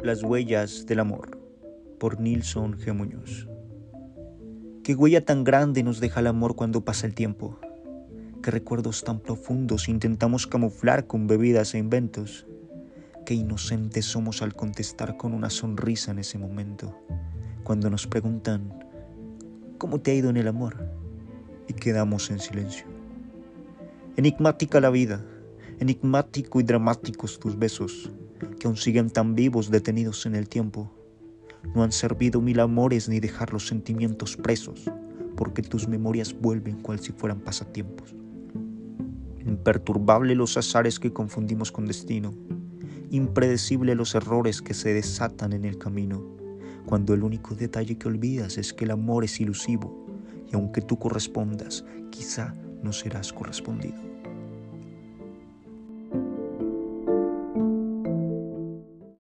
Las huellas del amor por Nilson G. Muñoz. ¿Qué huella tan grande nos deja el amor cuando pasa el tiempo? ¿Qué recuerdos tan profundos intentamos camuflar con bebidas e inventos? Qué inocentes somos al contestar con una sonrisa en ese momento, cuando nos preguntan, ¿cómo te ha ido en el amor? Y quedamos en silencio. Enigmática la vida, enigmático y dramáticos tus besos, que aún siguen tan vivos detenidos en el tiempo. No han servido mil amores ni dejar los sentimientos presos, porque tus memorias vuelven cual si fueran pasatiempos. Imperturbable los azares que confundimos con destino, impredecible los errores que se desatan en el camino, cuando el único detalle que olvidas es que el amor es ilusivo y aunque tú correspondas, quizá no serás correspondido.